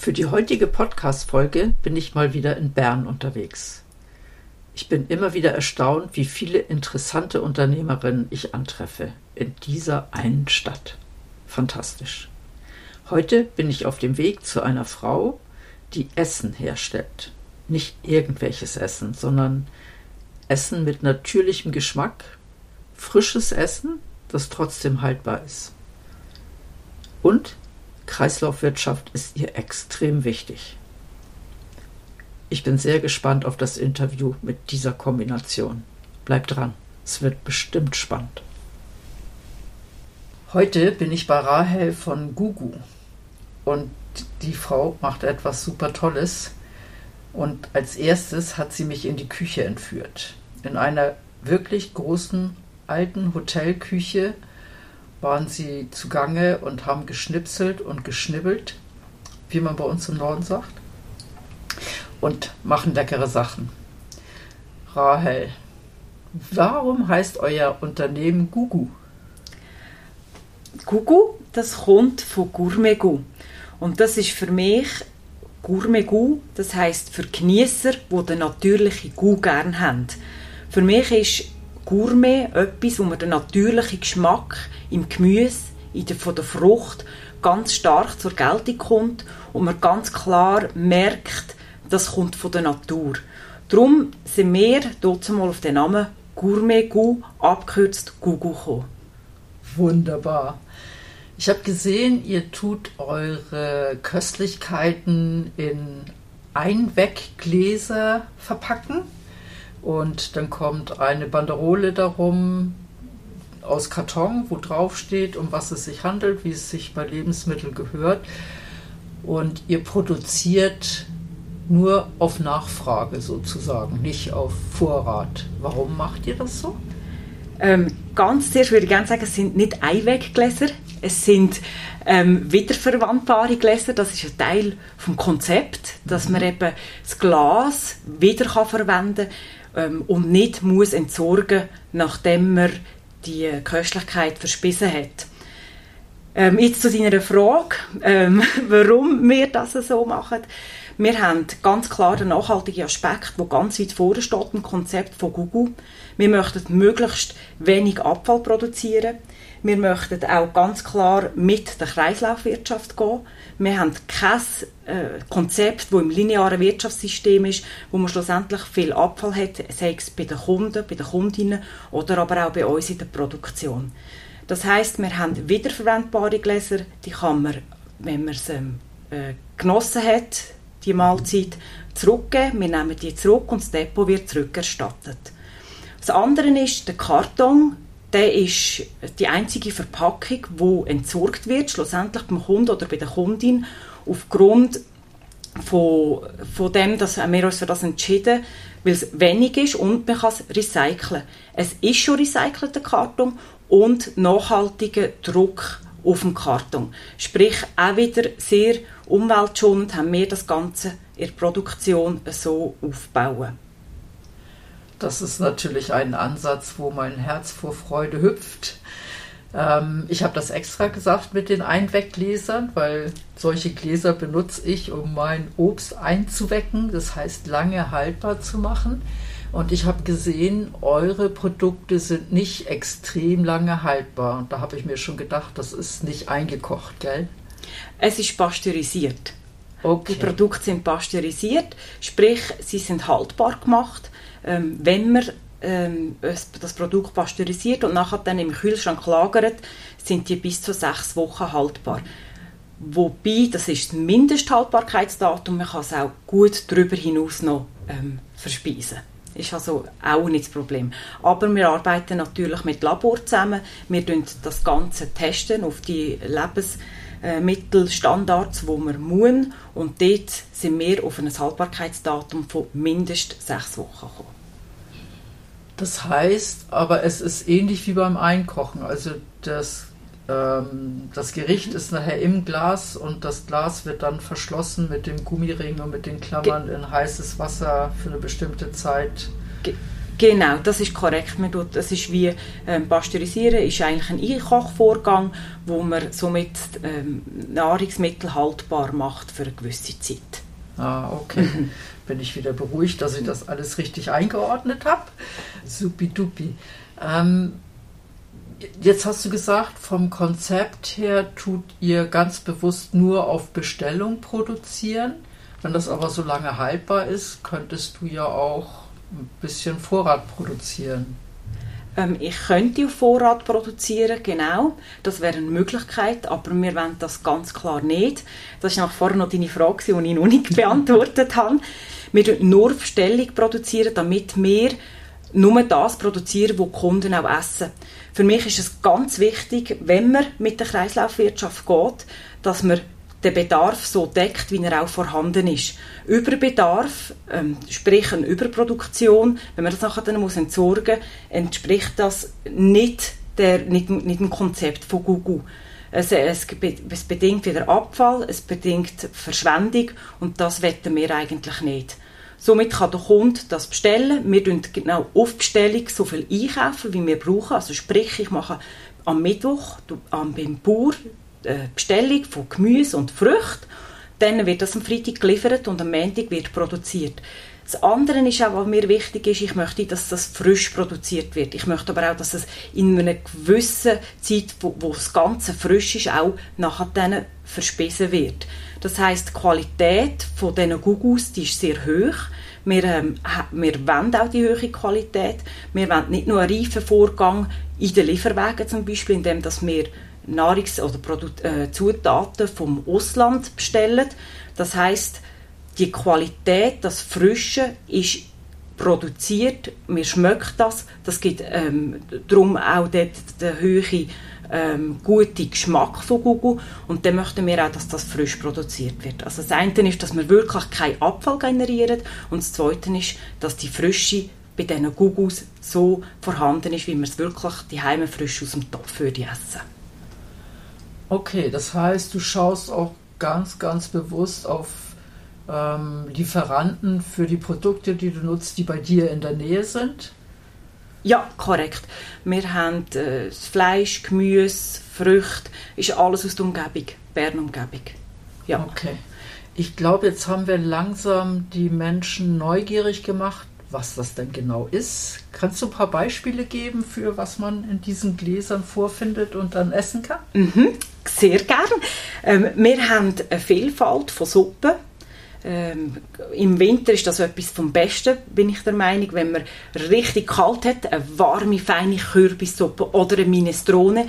Für die heutige Podcast-Folge bin ich mal wieder in Bern unterwegs. Ich bin immer wieder erstaunt, wie viele interessante Unternehmerinnen ich antreffe in dieser einen Stadt. Fantastisch. Heute bin ich auf dem Weg zu einer Frau, die Essen herstellt. Nicht irgendwelches Essen, sondern Essen mit natürlichem Geschmack, frisches Essen, das trotzdem haltbar ist. Und Kreislaufwirtschaft ist ihr extrem wichtig. Ich bin sehr gespannt auf das Interview mit dieser Kombination. Bleibt dran, es wird bestimmt spannend. Heute bin ich bei Rahel von Gugu und die Frau macht etwas super Tolles. Und als erstes hat sie mich in die Küche entführt. In einer wirklich großen alten Hotelküche waren sie zugange und haben geschnipselt und geschnibbelt, wie man bei uns im Norden sagt, und machen leckere Sachen. Rahel, warum heißt euer Unternehmen Gugu? Gugu, das kommt von Gourmet-Gu. Und das ist für mich Gourmet-Gu, das heißt für Genießer, die den natürlichen Gu gerne haben. Für mich ist Gourmet etwas, wo man den natürlichen Geschmack im Gemüse, in der, von der Frucht ganz stark zur Geltung kommt und man ganz klar merkt, das kommt von der Natur. Darum sind wir dort mal auf den Namen Gourmet Gu, abgekürzt Gugu gekommen. Wunderbar. Ich habe gesehen, ihr tut eure Köstlichkeiten in Einweggläser verpacken und dann kommt eine Banderole darum aus Karton, wo drauf steht, um was es sich handelt, wie es sich bei Lebensmitteln gehört. Und ihr produziert nur auf Nachfrage sozusagen, nicht auf Vorrat. Warum macht ihr das so? Ähm, ganz zuerst würde ich gerne sagen, es sind nicht Einweggläser, es sind ähm, wiederverwandbare Gläser. Das ist ein Teil vom Konzept, dass man eben das Glas wieder kann verwenden ähm, und nicht muss entsorgen, nachdem man die Köstlichkeit verspissen hat. Ähm, jetzt zu deiner Frage, ähm, warum wir das so machen. Wir haben ganz klar den nachhaltigen Aspekt, der ganz weit vorne steht im Konzept von Google. Wir möchten möglichst wenig Abfall produzieren. Wir möchten auch ganz klar mit der Kreislaufwirtschaft gehen. Wir haben kein äh, Konzept, das im linearen Wirtschaftssystem ist, wo man schlussendlich viel Abfall hat, sei es bei den Kunden, bei den Kundinnen oder aber auch bei uns in der Produktion. Das heißt, wir haben wiederverwendbare Gläser, die kann man, wenn man sie äh, genossen hat, die Mahlzeit zurückgeben. Wir nehmen die zurück und das Depot wird zurückerstattet. Das andere ist der Karton. Der ist die einzige Verpackung, die entsorgt wird, schlussendlich beim Kunden oder bei der Kundin, aufgrund von, von dem, dass wir uns für das entschieden weil es wenig ist und man kann es recyceln. Es ist schon recycelter Karton und nachhaltiger Druck auf dem Karton. Sprich, auch wieder sehr umweltschonend haben wir das Ganze in der Produktion so aufbauen. Das ist natürlich ein Ansatz, wo mein Herz vor Freude hüpft. Ähm, ich habe das extra gesagt mit den Einweggläsern, weil solche Gläser benutze ich, um mein Obst einzuwecken, das heißt lange haltbar zu machen. Und ich habe gesehen, eure Produkte sind nicht extrem lange haltbar. Und da habe ich mir schon gedacht, das ist nicht eingekocht, gell? Es ist pasteurisiert. Okay. Die Produkte sind pasteurisiert, sprich, sie sind haltbar gemacht. Ähm, wenn man ähm, das Produkt pasteurisiert und nachher dann im Kühlschrank lagert, sind die bis zu sechs Wochen haltbar. Wobei, das ist das Mindesthaltbarkeitsdatum, man kann es auch gut darüber hinaus noch ähm, verspeisen. Ist also auch nicht das Problem. Aber wir arbeiten natürlich mit Labor zusammen. Wir testen das Ganze testen auf die Lebens äh, wo wir müssen. Und dort sind wir auf ein Haltbarkeitsdatum von mindestens sechs Wochen gekommen. Das heißt, aber es ist ähnlich wie beim Einkochen. Also das, ähm, das Gericht ist nachher im Glas und das Glas wird dann verschlossen mit dem Gummiring und mit den Klammern Ge in heißes Wasser für eine bestimmte Zeit. Ge Genau, das ist korrekt. Man tut, das ist wie ähm, Pasteurisieren, ist eigentlich ein Einkochvorgang, wo man somit ähm, Nahrungsmittel haltbar macht für eine gewisse Zeit. Ah, okay. Bin ich wieder beruhigt, dass ich das alles richtig eingeordnet habe. Supidupi. Ähm, jetzt hast du gesagt, vom Konzept her tut ihr ganz bewusst nur auf Bestellung produzieren. Wenn das aber so lange haltbar ist, könntest du ja auch ein bisschen Vorrat produzieren. Ähm, ich könnte auf Vorrat produzieren, genau. Das wäre eine Möglichkeit, aber wir wollen das ganz klar nicht. Das war vorher noch deine Frage, die ich noch nicht beantwortet habe. Wir produzieren nur auf Stellung, produzieren, damit wir nur das produzieren, was die Kunden auch essen. Für mich ist es ganz wichtig, wenn man mit der Kreislaufwirtschaft geht, dass man den Bedarf so deckt, wie er auch vorhanden ist. Überbedarf, ähm, sprich eine Überproduktion, wenn man das nachher dann muss entsorgen muss, entspricht das nicht, der, nicht, nicht dem Konzept von Google. Es, es, es bedingt wieder Abfall, es bedingt Verschwendung und das wetten wir eigentlich nicht. Somit kann der Kunde das bestellen. Wir tun genau auf Bestellung so viel einkaufen, wie wir brauchen. Also sprich, ich mache am Mittwoch beim Bauer äh, Bestellung von Gemüse und Früchten. Dann wird das am Freitag geliefert und am Montag wird produziert. Das andere ist auch, was mir wichtig ist, ich möchte, dass das frisch produziert wird. Ich möchte aber auch, dass es in einer gewissen Zeit, wo, wo das Ganze frisch ist, auch nachher dann verspesen wird. Das heißt, die Qualität von diesen Gugus, die ist sehr hoch. Wir, ähm, wir wollen auch die hohe Qualität. Wir wollen nicht nur einen Reifenvorgang in den Lieferwegen zum Beispiel, indem dass wir Nahrungs- oder Produkt, äh, Zutaten vom Ausland bestellen. Das heißt, die Qualität, das Frische ist produziert, mir schmeckt das, das gibt ähm, darum auch dort den hohen ähm, guten Geschmack von Google und dann möchten wir auch, dass das frisch produziert wird. Also das eine ist, dass wir wirklich keinen Abfall generieren und das zweite ist, dass die Frische bei diesen Googles so vorhanden ist, wie wir es wirklich die Heime frisch aus dem Topf für die essen. Okay, das heißt, du schaust auch ganz, ganz bewusst auf ähm, Lieferanten für die Produkte, die du nutzt, die bei dir in der Nähe sind? Ja, korrekt. Wir haben äh, Fleisch, Gemüse, Früchte, ist alles aus der Umgebung, Bern-Umgebung. Ja. Okay. Ich glaube, jetzt haben wir langsam die Menschen neugierig gemacht, was das denn genau ist. Kannst du ein paar Beispiele geben für was man in diesen Gläsern vorfindet und dann essen kann? Mhm, sehr gern. Ähm, wir haben eine Vielfalt von Suppen. Ähm, Im Winter ist das etwas vom Besten, bin ich der Meinung, wenn man richtig kalt hat, eine warme, feine Kürbissuppe oder eine Minestrone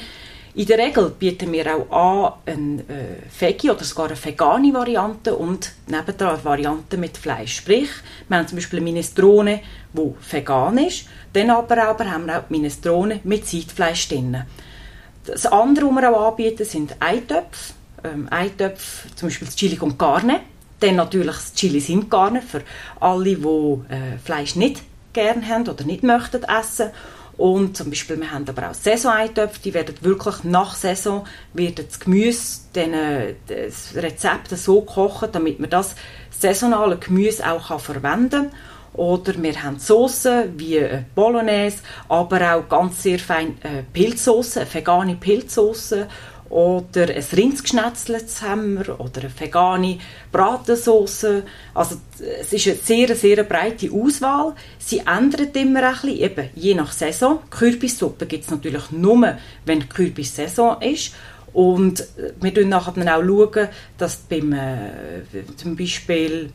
in der Regel bieten wir auch an eine äh, Veggie oder sogar eine vegane Variante und nebendran eine Variante mit Fleisch. Sprich, wir haben zum Beispiel eine Minestrone, die vegan ist, dann aber, aber haben wir auch Minestrone mit Seitfleisch drin. Das andere, was wir auch anbieten, sind Eintöpfe. Ähm, Eintöpfe, zum Beispiel das Chili con Carne. Dann natürlich das Chili sin Carne für alle, die äh, Fleisch nicht gerne haben oder nicht möchten essen. Und zum Beispiel, wir haben aber auch Saison-Eintöpfe, die werden wirklich nach Saison, wird das Gemüse, den, das Rezept so kochen, damit man das saisonale Gemüse auch kann verwenden kann. Oder wir haben Soßen wie Bolognese, aber auch ganz sehr feine äh, Pilzsoße, vegane Pilzsoße oder ein Rindsgeschnetzeltes haben oder eine vegane Bratensauce. Also es ist eine sehr, sehr breite Auswahl. Sie ändert immer ein bisschen, eben je nach Saison. Kürbissuppe gibt es natürlich nur, wenn Kürbissaison ist. Und wir schauen nachher dann auch, schauen, dass beim, äh, zum Beispiel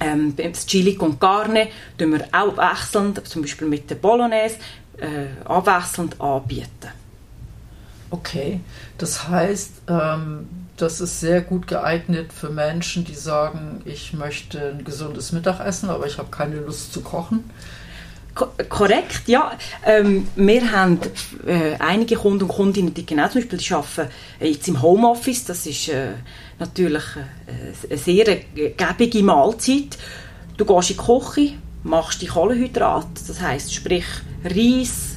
ähm, beim Chili con Carne wir auch wechselnd, zum Beispiel mit der Bolognese, äh, abwechselnd anbieten. Okay, das heißt, ähm, das ist sehr gut geeignet für Menschen, die sagen, ich möchte ein gesundes Mittagessen, aber ich habe keine Lust zu kochen. Ko korrekt, ja. Ähm, wir haben äh, einige Kunden und Kundinnen, die genau zum Beispiel arbeiten äh, jetzt im Homeoffice. Das ist äh, natürlich äh, eine sehr gebige Mahlzeit. Du gehst in die Küche, machst die Kohlenhydrate, das heißt sprich Reis,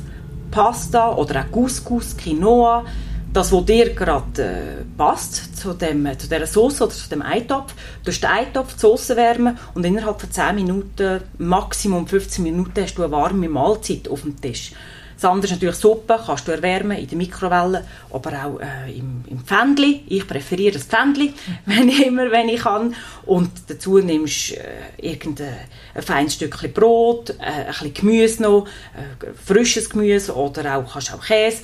Pasta oder auch Couscous, Quinoa, das, was dir gerade äh, passt, zu, dem, zu dieser Sauce oder zu dem Eintopf, du den Eintopf, die Sauce wärmen und innerhalb von 10 Minuten, Maximum 15 Minuten, hast du eine warme Mahlzeit auf dem Tisch. Das andere ist natürlich Suppe, kannst du erwärmen in der Mikrowelle, aber auch äh, im, im Pfändli. Ich präferiere das Pfändli, wenn ich immer, wenn ich kann. Und dazu nimmst du äh, irgendein ein feines Stückchen Brot, äh, ein bisschen Gemüse noch, äh, frisches Gemüse oder auch, kannst auch Käse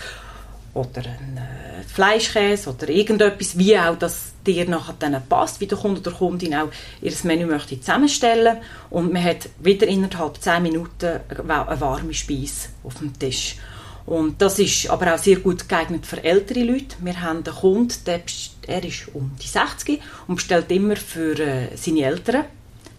oder ein äh, Fleischkäse oder irgendetwas, wie auch das dir nachher dann passt, wie der Kunde oder Kundin auch ihr Menü möchte zusammenstellen und man hat wieder innerhalb 10 Minuten eine warme Speise auf dem Tisch. Und das ist aber auch sehr gut geeignet für ältere Leute. Wir haben einen Kunden, der, er ist um die 60 und bestellt immer für äh, seine Eltern.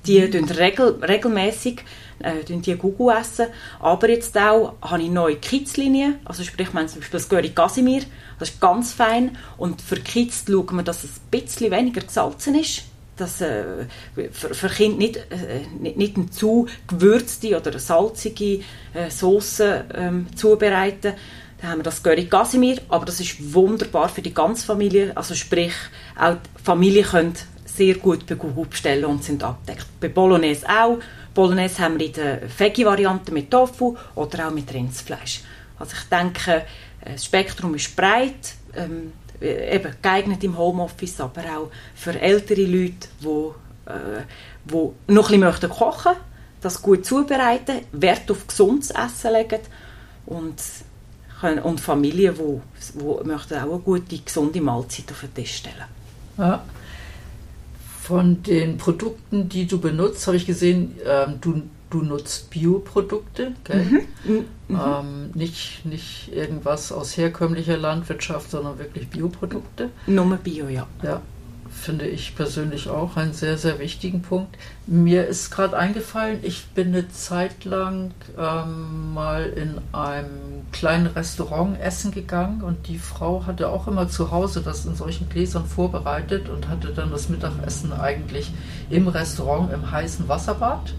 Die mhm. regel, regelmäßig äh, die Google essen. Aber jetzt auch habe ich neue Kids-Linien, also sprich, ich meine zum Beispiel das Göri Casimir, das ist ganz fein und für Kids schauen wir, dass es ein bisschen weniger gesalzen ist, dass äh, für, für Kinder nicht, äh, nicht, nicht eine zu gewürzte oder salzige äh, Sauce ähm, zubereiten. Dann haben wir das Göri Casimir, aber das ist wunderbar für die ganze Familie, also sprich, auch die Familie können sehr gut bei Google bestellen und sind abdeckt. Bei Bolognese auch. Bolognese haben wir in der Veggie-Variante mit Tofu oder auch mit Rindsfleisch. Also ich denke, das Spektrum ist breit, ähm, eben geeignet im Homeoffice, aber auch für ältere Leute, die, äh, die noch ein bisschen kochen möchten, das gut zubereiten, Wert auf gesundes Essen legen und, können, und Familien, die, die möchten auch eine gute, gesunde Mahlzeit auf den Tisch stellen. Ja. Von den Produkten, die du benutzt, habe ich gesehen, ähm, du, du nutzt Bioprodukte, mhm. Mhm. Ähm, nicht, nicht irgendwas aus herkömmlicher Landwirtschaft, sondern wirklich Bioprodukte. Nur Bio, ja. Ja, finde ich persönlich auch einen sehr, sehr wichtigen Punkt. Mir ist gerade eingefallen, ich bin eine Zeit lang ähm, mal in einem kleinen Restaurant essen gegangen und die Frau hatte auch immer zu Hause das in solchen Gläsern vorbereitet und hatte dann das Mittagessen eigentlich im Restaurant im heißen Wasserbad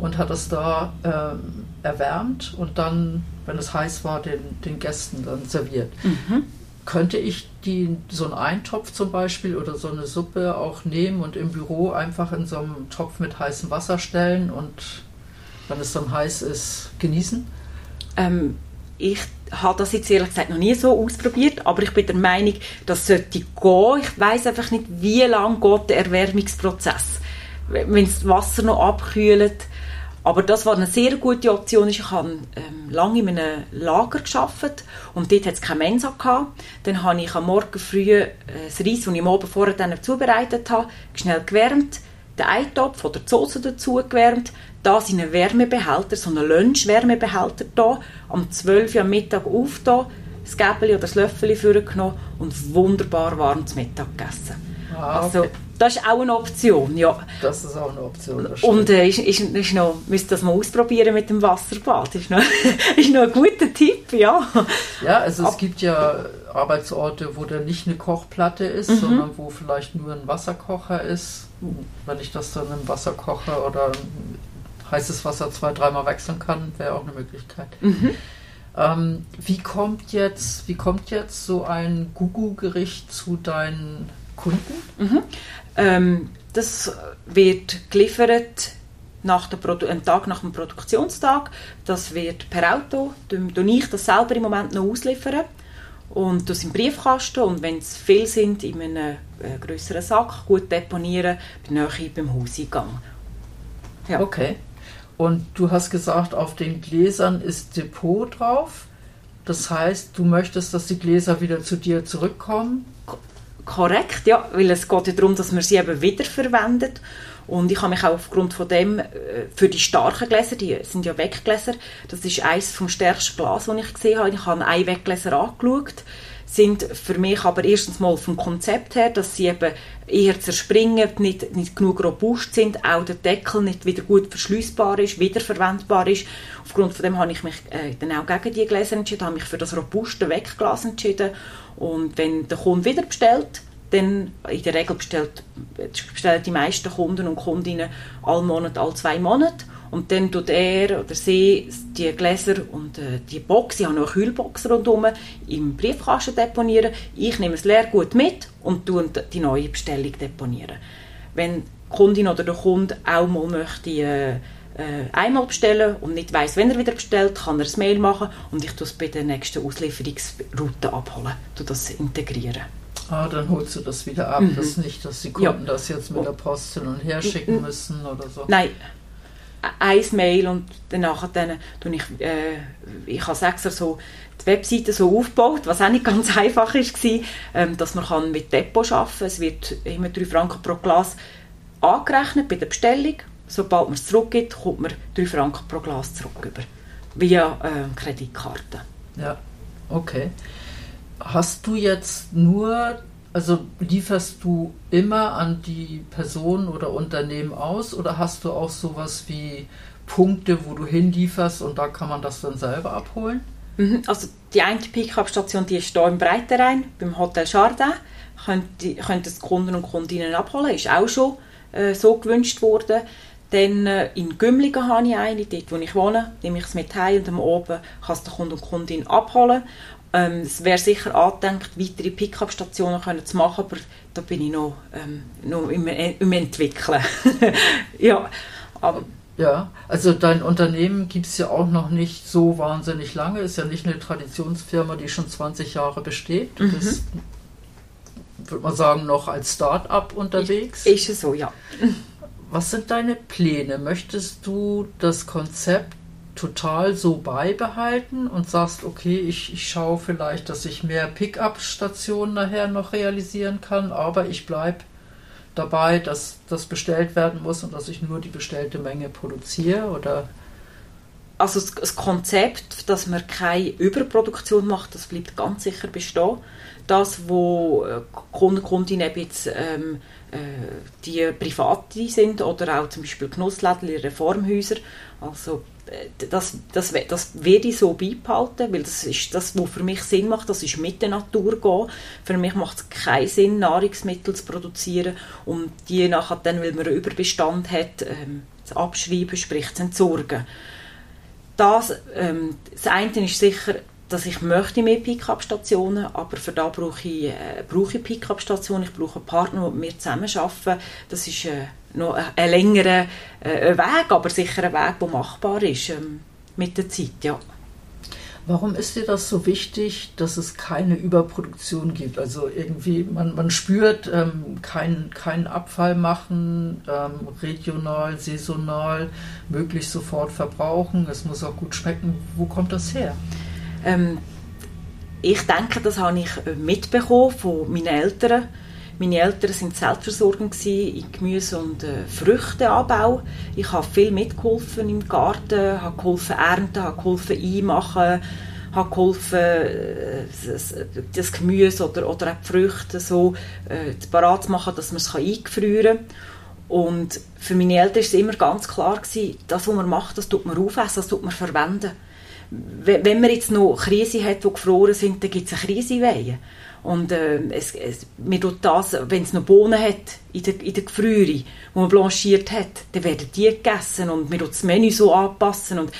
und hat es da ähm, erwärmt und dann, wenn es heiß war, den, den Gästen dann serviert. Mhm könnte ich die, so einen Eintopf zum Beispiel oder so eine Suppe auch nehmen und im Büro einfach in so einem Topf mit heißem Wasser stellen und wenn es dann heiß ist, genießen? Ähm, ich habe das jetzt ehrlich gesagt noch nie so ausprobiert, aber ich bin der Meinung, das sollte gehen. Ich weiß einfach nicht, wie lange geht der Erwärmungsprozess. Wenn das Wasser noch abkühlt, aber das war eine sehr gute Option. Ich habe ähm, lange in einem Lager geschafft und dort hat es keine Mensa gehabt. Dann habe ich am Morgen früh äh, das Reis, das ich am Abend vorher dann zubereitet habe, schnell gewärmt, den Eintopf oder die Soße dazu gewärmt, das in einen Wärmebehälter, so einen Lunch-Wärmebehälter da, am 12 Uhr am Mittag aufgetan, das Gäbeli oder das Löffel vorgenommen und wunderbar warm zum Mittag gegessen. Ah, okay. Also, das ist auch eine Option, ja. Das ist auch eine Option. Und äh, ist, ist, ist noch, müsst das mal ausprobieren mit dem Wasserbad. Ist noch, ist noch ein guter Tipp, ja. Ja, also es gibt ja Arbeitsorte, wo da nicht eine Kochplatte ist, mhm. sondern wo vielleicht nur ein Wasserkocher ist. Wenn ich das dann im Wasser koche oder heißes Wasser zwei, dreimal wechseln kann, wäre auch eine Möglichkeit. Mhm. Ähm, wie kommt jetzt, wie kommt jetzt so ein Gugu-Gericht zu deinen Kunden? Mhm. Ähm, das wird geliefert nach der Produ einen Tag nach dem Produktionstag. Das wird per Auto, tue ich das selber im Moment noch ausliefern und das im Briefkasten und wenn es viel sind, in einem äh, größeren Sack gut deponieren, bin ich beim Hauseingang. Ja. Okay. Und du hast gesagt, auf den Gläsern ist Depot drauf. Das heißt, du möchtest, dass die Gläser wieder zu dir zurückkommen? Korrekt, ja, weil es geht ja darum, dass man sie eben wiederverwendet und ich habe mich auch aufgrund von dem äh, für die starken Gläser, die sind ja Weggläser, das ist eines vom stärksten Glas, das ich gesehen habe. Ich habe ein Weggläser angeschaut. Sind für mich aber erstens mal vom Konzept her, dass sie eben eher zerspringen, nicht, nicht genug robust sind, auch der Deckel nicht wieder gut verschließbar ist, wiederverwendbar ist. Aufgrund von dem habe ich mich äh, dann auch gegen die Gläser entschieden, habe mich für das robuste Wegglas entschieden und wenn der Kunde wieder bestellt, dann in der Regel bestellt, bestellen die meisten Kunden und Kundinnen alle Monate, alle zwei Monate und dann tut er oder sie die Gläser und äh, die Box, ich habe noch eine Kühlbox rundherum, im Briefkasten deponieren. Ich nehme das Leergut mit und tue die neue Bestellung deponieren. Wenn die Kundin oder der Kunde auch mal möchte, äh, äh, einmal bestellen und nicht weiß, wenn er wieder bestellt, kann er ein Mail machen und ich tue es bei der nächsten Auslieferungsroute abholen, tue das integrieren. Ah, dann holst du das wieder ab. Mhm. Das ist nicht, dass die Kunden ja. das jetzt mit der Post hin und her schicken müssen oder so. Nein, ein Mail und danach dann tue ich, äh, ich habe extra so die Webseite so aufgebaut, was auch nicht ganz einfach ist, ähm, dass man kann mit Depot arbeiten kann. Es wird immer 3 Franken pro Glas angerechnet bei der Bestellung. Sobald man es zurückgibt, kommt man 3 Franken pro Glas zurück über. Via äh, Kreditkarte. Ja, okay. Hast du jetzt nur also lieferst du immer an die Person oder Unternehmen aus oder hast du auch sowas wie Punkte, wo du hinlieferst und da kann man das dann selber abholen? Mhm, also die eine Pickup-Station, die ist hier im Breitenrhein, beim Hotel Chardin. Können die, können das Kunden und Kundinnen abholen, ist auch schon äh, so gewünscht worden. Dann äh, in Gümligen habe ich eine, dort wo ich wohne, nehme ich es mit heim und am oben kann es der Kunde und Kundin abholen. Ähm, es wäre sicher angedenkt, weitere Pickup-Stationen zu machen, aber da bin ich noch, ähm, noch im, im Entwickeln. ja, aber ja, also dein Unternehmen gibt es ja auch noch nicht so wahnsinnig lange. Ist ja nicht eine Traditionsfirma, die schon 20 Jahre besteht. Du mhm. bist, würde man sagen, noch als Start-up unterwegs. Ist es so, ja. Was sind deine Pläne? Möchtest du das Konzept total so beibehalten und sagst, okay, ich, ich schaue vielleicht, dass ich mehr Pickup-Stationen nachher noch realisieren kann, aber ich bleibe dabei, dass das bestellt werden muss und dass ich nur die bestellte Menge produziere oder also das Konzept, dass man keine Überproduktion macht, das bleibt ganz sicher bestehen. Das, wo äh, Kunden, Kundinnen jetzt ähm, äh, die Private sind oder auch zum Beispiel Genussläden, Reformhäuser, also das, das, das werde ich so beibehalten, weil das ist das, was für mich Sinn macht, das ist mit der Natur gehen. Für mich macht es keinen Sinn, Nahrungsmittel zu produzieren und die nachher dann, weil man einen Überbestand hat, ähm, zu abschreiben, sprich zu entsorgen. Das, ähm, das eine ist sicher, dass ich möchte mehr Pickup-Stationen, aber für da brauche ich, äh, brauche ich Pickup-Stationen, ich brauche einen Partner, mit mir zusammenarbeiten. Das ist äh, noch ein, ein längerer äh, Weg, aber sicher ein Weg, der machbar ist ähm, mit der Zeit, ja. Warum ist dir das so wichtig, dass es keine Überproduktion gibt? Also irgendwie, man, man spürt, ähm, keinen kein Abfall machen, ähm, regional, saisonal, möglichst sofort verbrauchen. Es muss auch gut schmecken. Wo kommt das her? Ähm, ich denke, das habe ich mitbekommen von meinen Eltern. Meine Eltern sind selbstversorgend in Gemüse- und äh, Früchteanbau. Ich habe viel mitgeholfen im Garten, habe geholfen ernten, habe geholfen einmachen, habe geholfen äh, das, Gemüse oder, oder auch die Früchte so äh, parat zu machen, dass man es eingefrieren kann. Und für meine Eltern war es immer ganz klar, gewesen, das, was man macht, das tut man aufessen, das tut man verwenden wenn man jetzt noch Krise hat, die gefroren sind, dann gibt es eine Kriseweihe. Und äh, es, es, man tut das, wenn es noch Bohnen hat in der, in Gefriere, die man blanchiert hat, dann werden die gegessen und man tut das Menü so anpassen. Und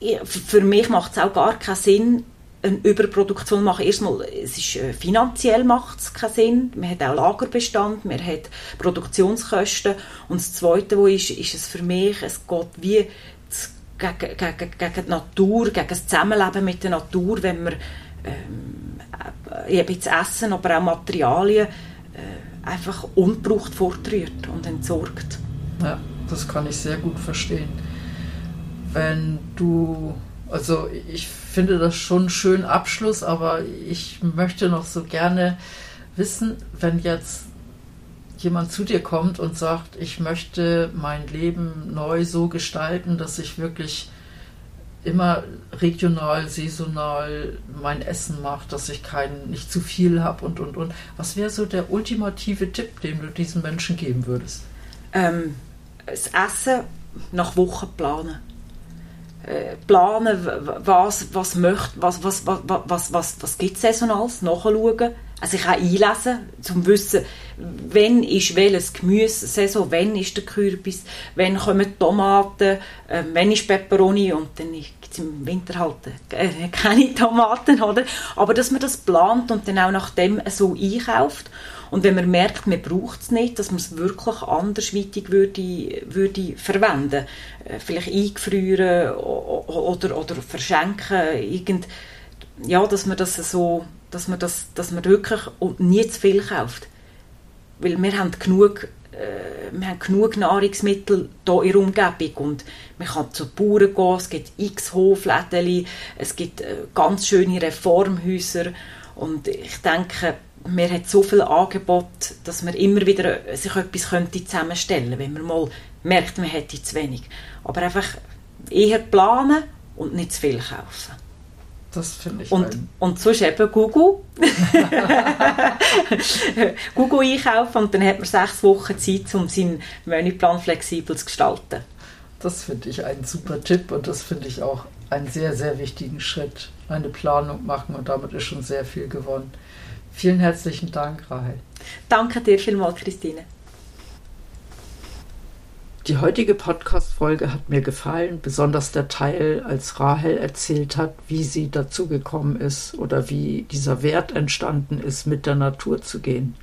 äh, für mich macht es auch gar keinen Sinn, eine Überproduktion machen. Erstmal, es ist, äh, finanziell macht es keinen Sinn. Man hat auch Lagerbestand, man hat Produktionskosten. Und das Zweite, wo ist, ist es für mich, es geht wie gegen, gegen, gegen die Natur, gegen das Zusammenleben mit der Natur, wenn man ähm, eben das Essen, aber auch Materialien äh, einfach unbraucht fortrührt und entsorgt. Ja, das kann ich sehr gut verstehen. Wenn du, also ich finde das schon einen schönen Abschluss, aber ich möchte noch so gerne wissen, wenn jetzt jemand zu dir kommt und sagt, ich möchte mein Leben neu so gestalten, dass ich wirklich immer regional, saisonal mein Essen mache, dass ich kein, nicht zu viel habe und und und. Was wäre so der ultimative Tipp, den du diesen Menschen geben würdest? Ähm, das Essen nach Wochen planen. Äh, planen, was, was möchte, was, was, was, was, was, was gibt es saisonales, nachschauen, also ich kann einlesen, um zu wissen, wann ist welches Gemüse Saison, wann ist der Kürbis, wann kommen Tomaten, äh, wann ist Peperoni und dann gibt es im Winter halt äh, keine Tomaten, oder? Aber dass man das plant und dann auch nach dem so einkauft und wenn man merkt, man braucht es nicht, dass man es wirklich andersweitig würde, würde verwenden. Äh, vielleicht eingefrieren oder, oder verschenken, irgend, ja, dass man das so dass man, das, dass man wirklich nie zu viel kauft. Weil wir haben genug, äh, wir haben genug Nahrungsmittel hier in der Umgebung und man kann zu Bauern gehen, es gibt x Hofläden, es gibt äh, ganz schöne Reformhäuser und ich denke, man hat so viel Angebot, dass man immer wieder äh, sich etwas könnte zusammenstellen könnte, wenn man mal merkt, man hätte zu wenig. Aber einfach eher planen und nicht zu viel kaufen. Das finde ich. Und, und sonst eben Google. Google einkaufen und dann hat man sechs Wochen Zeit, um seinen Menüplan flexibel zu gestalten. Das finde ich einen super Tipp und das finde ich auch einen sehr, sehr wichtigen Schritt. Eine Planung machen und damit ist schon sehr viel gewonnen. Vielen herzlichen Dank, Rahel. Danke dir vielmals, Christine. Die heutige Podcast-Folge hat mir gefallen, besonders der Teil, als Rahel erzählt hat, wie sie dazu gekommen ist oder wie dieser Wert entstanden ist, mit der Natur zu gehen.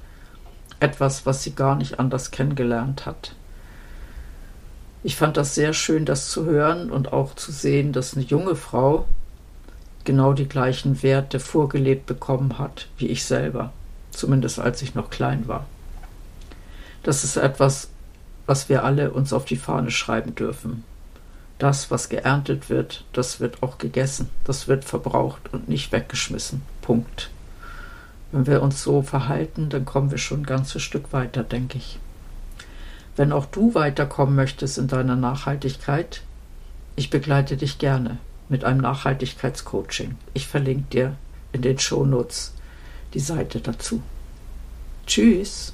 Etwas, was sie gar nicht anders kennengelernt hat. Ich fand das sehr schön, das zu hören und auch zu sehen, dass eine junge Frau genau die gleichen Werte vorgelebt bekommen hat wie ich selber, zumindest als ich noch klein war. Das ist etwas, was wir alle uns auf die Fahne schreiben dürfen. Das, was geerntet wird, das wird auch gegessen, das wird verbraucht und nicht weggeschmissen. Punkt. Wenn wir uns so verhalten, dann kommen wir schon ein ganzes Stück weiter, denke ich. Wenn auch du weiterkommen möchtest in deiner Nachhaltigkeit, ich begleite dich gerne mit einem Nachhaltigkeitscoaching. Ich verlinke dir in den Shownotes die Seite dazu. Tschüss!